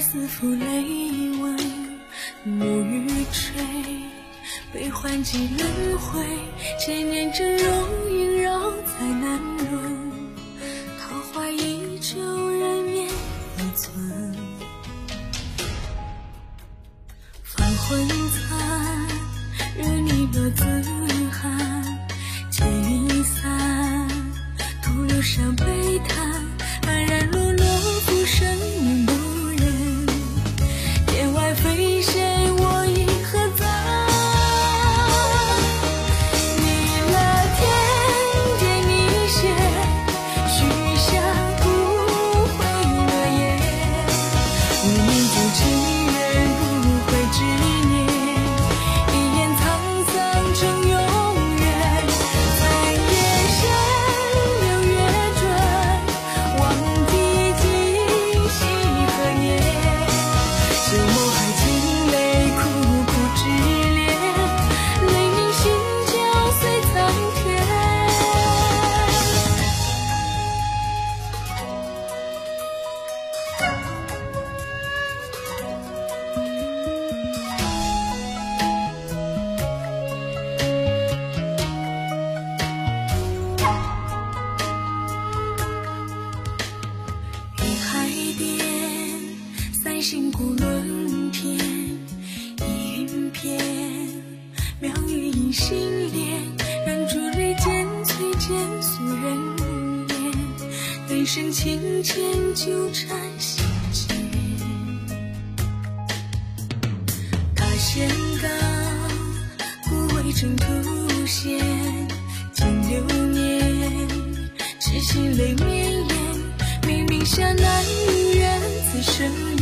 似负泪吻，暮雨坠，悲欢几轮回，千年峥嵘萦绕在南轮，桃花依旧，人面依存。繁魂残，惹你的自三星古轮天，一云片，妙语引心莲，燃烛泪渐催，渐诉人言，人生情牵纠缠心间。大仙岗，古为征途险，经流年，痴心泪绵延。明明下难缘，此生